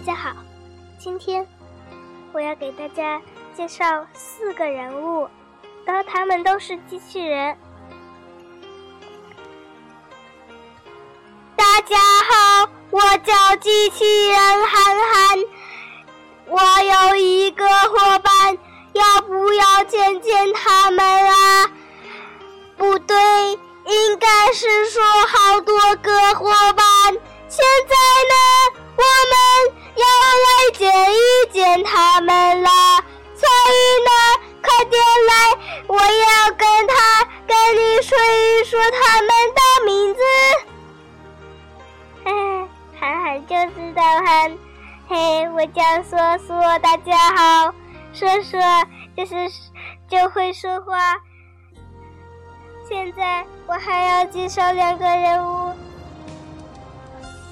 大家好，今天我要给大家介绍四个人物，当他们都是机器人。大家好，我叫机器人涵涵，我有一个们了，所以呢，快点来，我要跟他跟你说一说他们的名字。嘿嘿，涵涵就知道涵，嘿，我叫说说，大家好，说说就是就会说话。现在我还要介绍两个人物。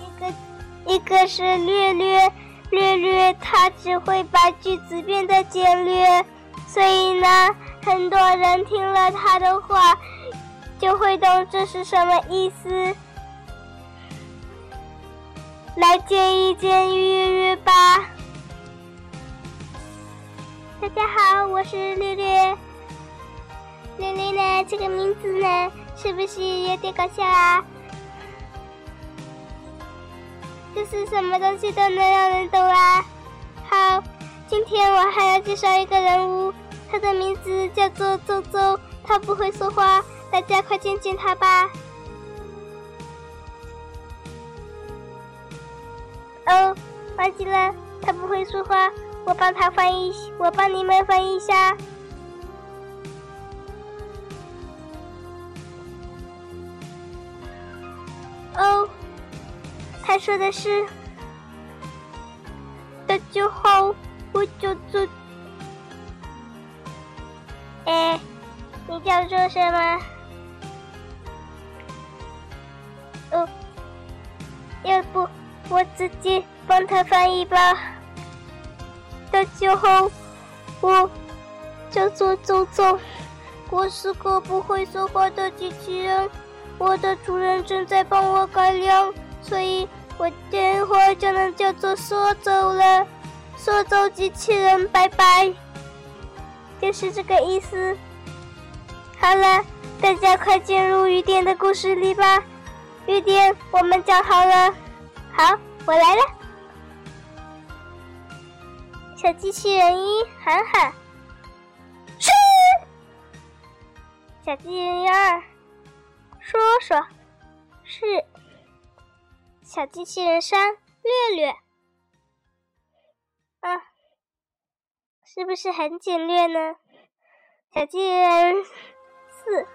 一个一个是略略，略略，他只会把句子变得简略，所以呢，很多人听了他的话，就会懂这是什么意思。来见一见略略吧。大家好，我是略略。略略呢，这个名字呢，是不是有点搞笑啊？就是什么东西都能让人懂啊！好，今天我还要介绍一个人物，他的名字叫做周周，他不会说话，大家快见见他吧。哦，忘记了，他不会说话，我帮他翻译，我帮你们翻译一下。说的是：“大家好，我叫做……哎，你叫做什么？哦，要不我直接帮他翻译吧。大家好，我叫做周周，我是个不会说话的机器人，我的主人正在帮我改良，所以。”我等会儿就能叫做说走了，说走机器人，拜拜，就是这个意思。好了，大家快进入雨点的故事里吧。雨点，我们讲好了。好，我来了。小机器人一喊喊，是。小机器人二说说，是。小机器人三略略，啊，是不是很简略呢？小机器人四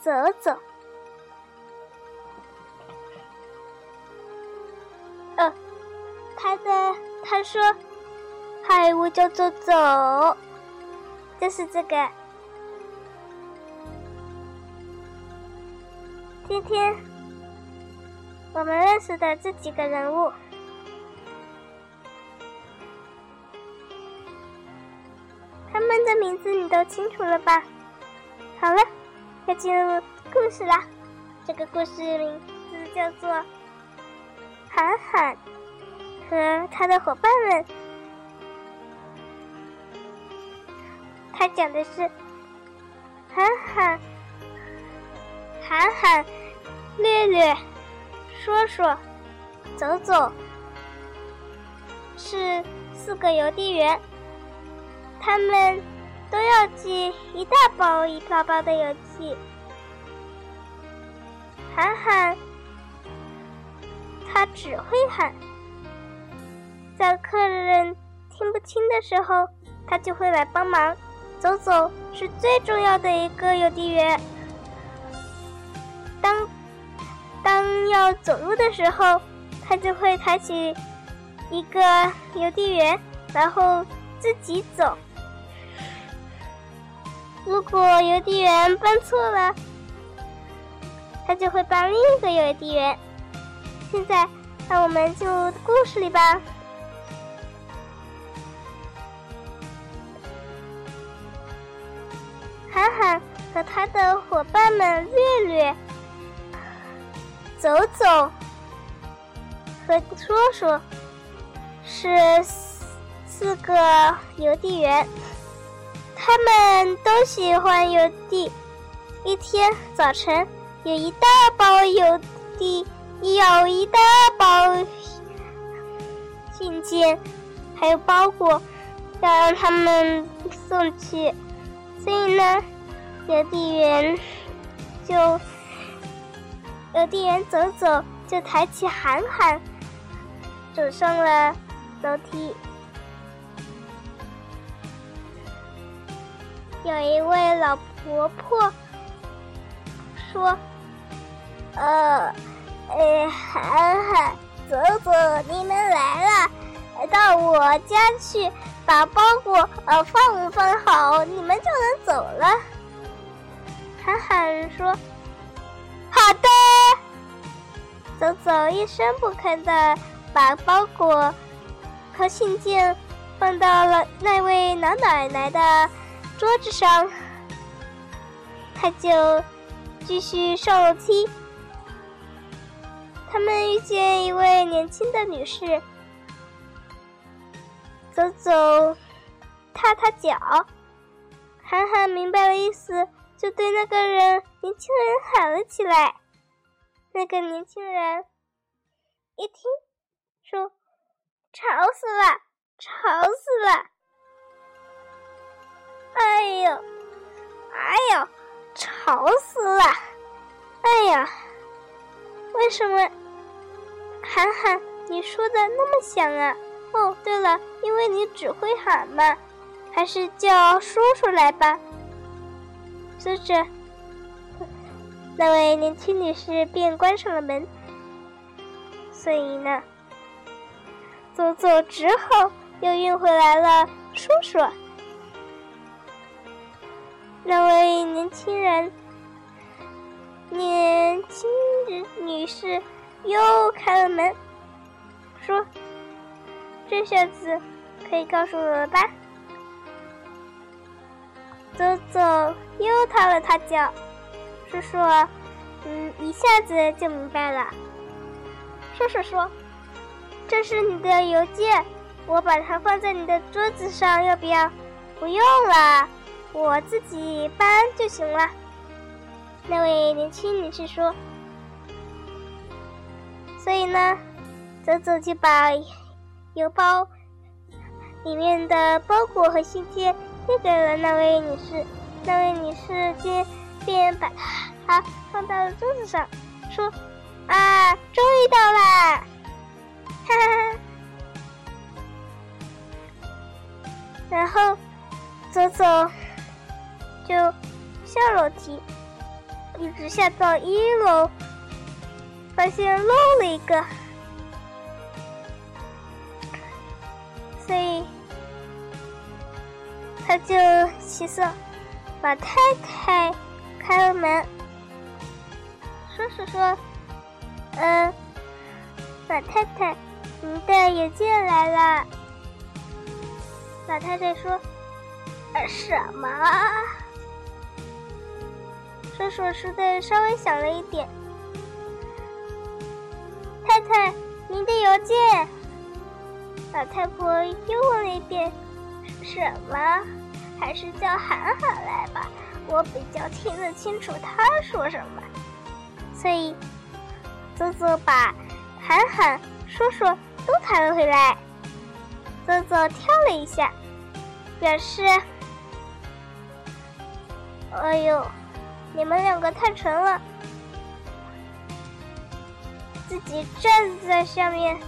走走，呃，他的他说：“嗨，我叫做走，就是这个。”今天我们认识的这几个人物，他们的名字你都清楚了吧？好了，要进入故事啦。这个故事名字叫做《涵涵和他的伙伴们》，他讲的是涵涵。喊喊、略略、说说、走走，是四个邮递员，他们都要寄一大包一大包的邮寄。喊喊，他只会喊，在客人听不清的时候，他就会来帮忙。走走是最重要的一个邮递员。当当要走路的时候，他就会抬起一个邮递员，然后自己走。如果邮递员搬错了，他就会帮另一个邮递员。现在，让我们进入故事里吧。涵涵和他的伙伴们略略。走走，和说说是四个邮递员，他们都喜欢邮递。一天早晨，有一大包邮递，有一大包信件，还有包裹，要让他们送去。所以呢，邮递员就邮递员走走，就抬起涵涵。走上了楼梯，有一位老婆婆说：“呃，哎，涵涵，走走，你们来了，到我家去把包裹呃放放好，你们就能走了。”涵涵说：“好的。”走走，一声不吭的。把包裹和信件放到了那位老奶奶的桌子上，他就继续上楼梯。他们遇见一位年轻的女士，走走，踏踏脚。涵涵明白了意思，就对那个人年轻人喊了起来。那个年轻人一听。说：“吵死了，吵死了！哎呦，哎呦，吵死了！哎呀，为什么？涵涵，你说的那么响啊？哦，对了，因为你只会喊嘛，还是叫叔叔来吧。”说着，那位年轻女士便关上了门。所以呢？走走之后，又运回来了叔叔。那位年轻人，年轻人女士又开了门，说：“这下子可以告诉我了吧？”走走又踏了踏脚，叔叔，嗯，一下子就明白了。叔叔说。这是你的邮件，我把它放在你的桌子上，要不要？不用了，我自己搬就行了。那位年轻女士说。所以呢，走走就把邮包里面的包裹和信件递给了那位女士。那位女士接便把它放到了桌子上，说：“啊，终于到啦！”哈哈，然后走走就下楼梯，一直下到一楼，发现漏了一个，所以他就起身把太太开了门，叔叔说：“嗯，老太太。”您的邮件来了，老太太说：“呃什么？”叔叔说的稍微响了一点。太太，您的邮件。老太婆又问了一遍：“什么？还是叫涵涵来吧，我比较听得清楚他说什么。”所以，走走把涵涵叔叔。都抬了回来，走走跳了一下，表示：“哎呦，你们两个太沉了。”自己站在下面，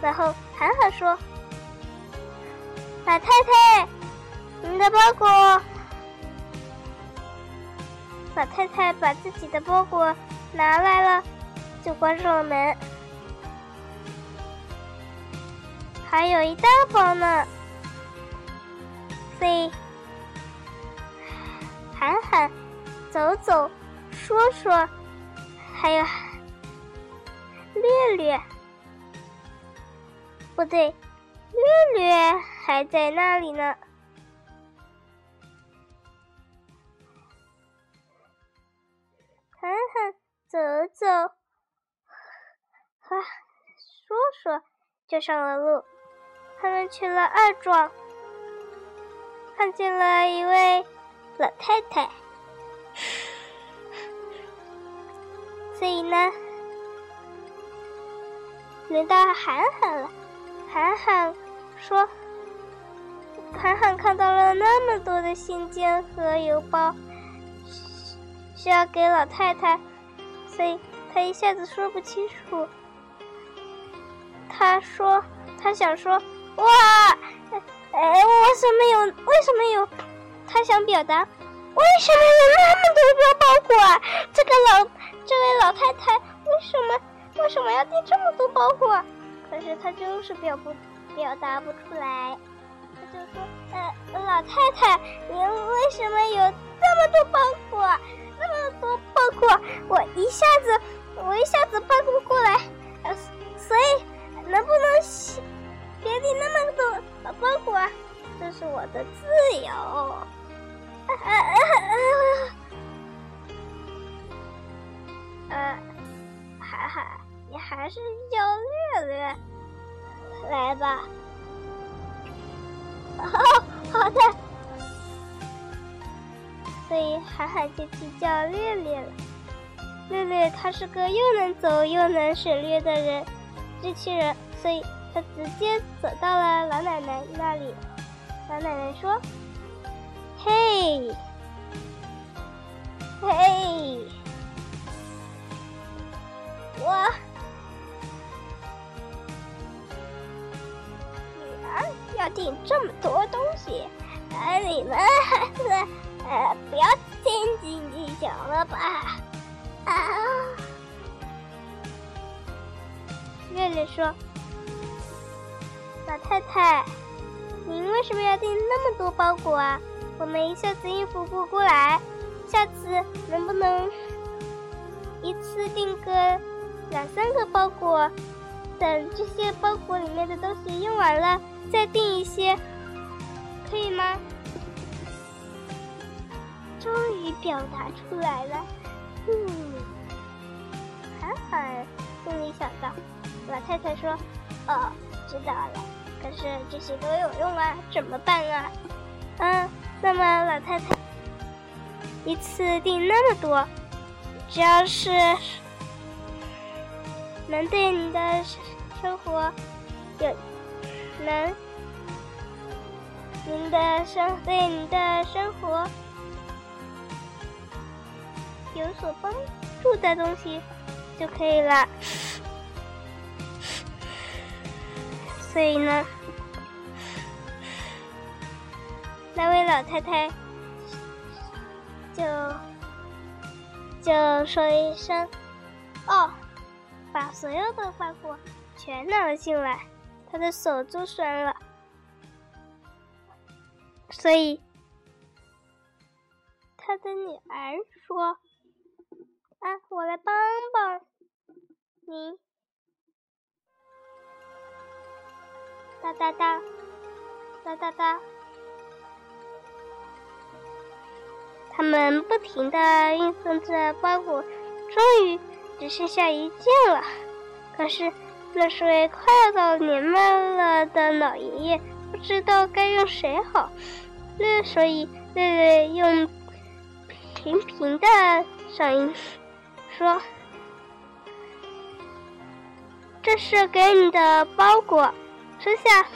然后涵涵说：“老太太，您的包裹。”老太太把自己的包裹拿来了，就关上了门。还有一大包呢，飞，喊喊，走走，说说，还有略略，不对，略略还在那里呢。走走，和说说就上了路。他们去了二庄，看见了一位老太太，所以呢，轮到涵涵了。涵涵说：“涵涵看到了那么多的信件和邮包，需要给老太太，所以他一下子说不清楚。他说，他想说。”哇，哎，为什么有？为什么有？他想表达，为什么有那么多包裹啊？这个老，这位老太太为什么为什么要订这么多包裹？可是他就是表不表达不出来。他就说，呃，老太太，您为什么有这么多包裹？那么多包裹，我一下子我一下子搬不过来，呃，所以能不能？别你那么多包裹，这是我的自由。呃，海海，你还是叫略略来吧。哦，好的。所以海海就去叫略略了。略略他是个又能走又能省略的人，机器人，所以。他直接走到了老奶奶那里。老奶奶说：“嘿，嘿，我女儿要订这么多东西，而，你们孩子，呃，不要斤斤计较了吧？”啊，月月说。老太太，您为什么要订那么多包裹啊？我们一下子应付不过来，下次能不能一次订个两三个包裹？等这些包裹里面的东西用完了，再订一些，可以吗？终于表达出来了，嗯，还好，心里想到。老太太说：“哦，知道了。”可是这些都有用啊，怎么办啊？嗯，那么老太太一次订那么多，只要是能对你的生活有能您的生对您的生活有所帮助的东西就可以了。所以呢，那位老太太就就说一声：“哦，把所有的包裹全拿了进来。”她的手就酸了，所以她的女儿说：“啊，我来帮帮你。”哒哒哒，哒哒哒，他们不停的运送着包裹，终于只剩下一件了。可是那是位快要到年迈了的老爷爷，不知道该用谁好。那所以瑞瑞用平平的声音说：“这是给你的包裹。”收下，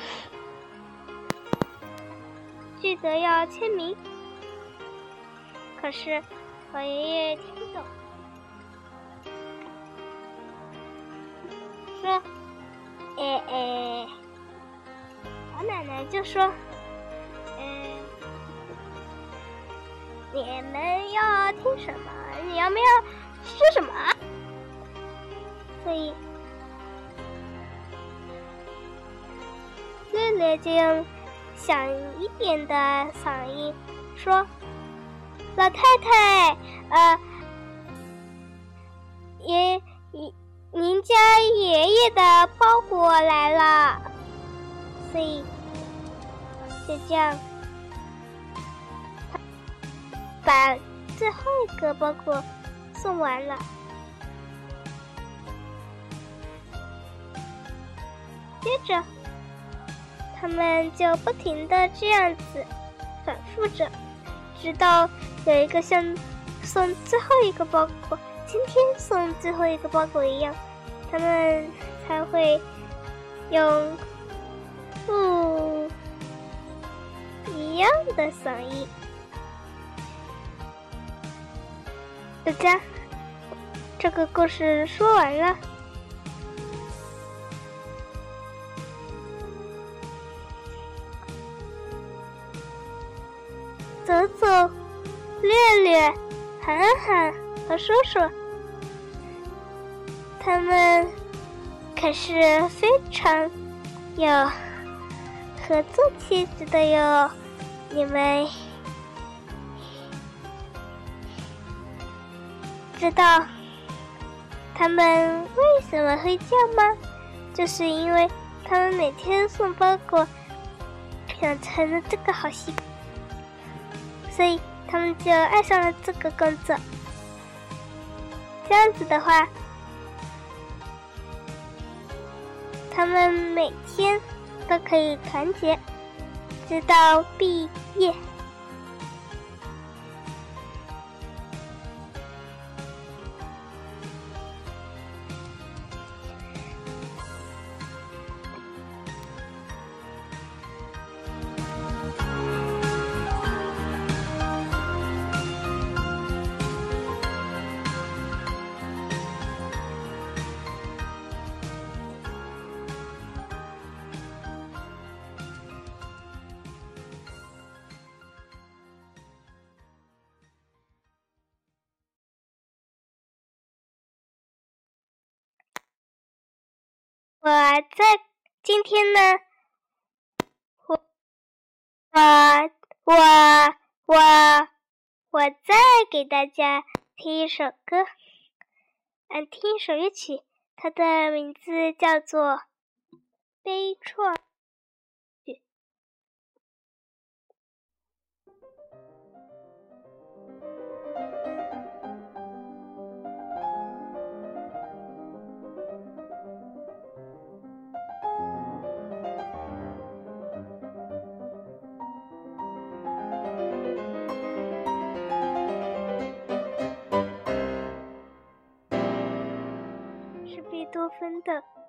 记得要签名。可是老爷爷听不懂，说：“哎哎。”老奶奶就说：“嗯，你们要听什么？你要不要说什么？”所以。乐乐就用响一点的嗓音说：“老太太，呃，爷爷，您家爷爷的包裹来了，所以就这样把最后一个包裹送完了。接着，他们就不停的这样子反复着，直到有一个像送最后一个包裹，今天送最后一个包裹一样，他们才会用不一样的嗓音。大家，这个故事说完了。走走，略略，喊喊和说说，他们可是非常有合作气质的哟。你们知道他们为什么会这样吗？就是因为他们每天送包裹，养成了这个好习惯。所以他们就爱上了这个工作。这样子的话，他们每天都可以团结，直到毕业。我在今天呢，我我我我我再给大家听一首歌，嗯，听一首乐曲，它的名字叫做《悲怆》。多芬的。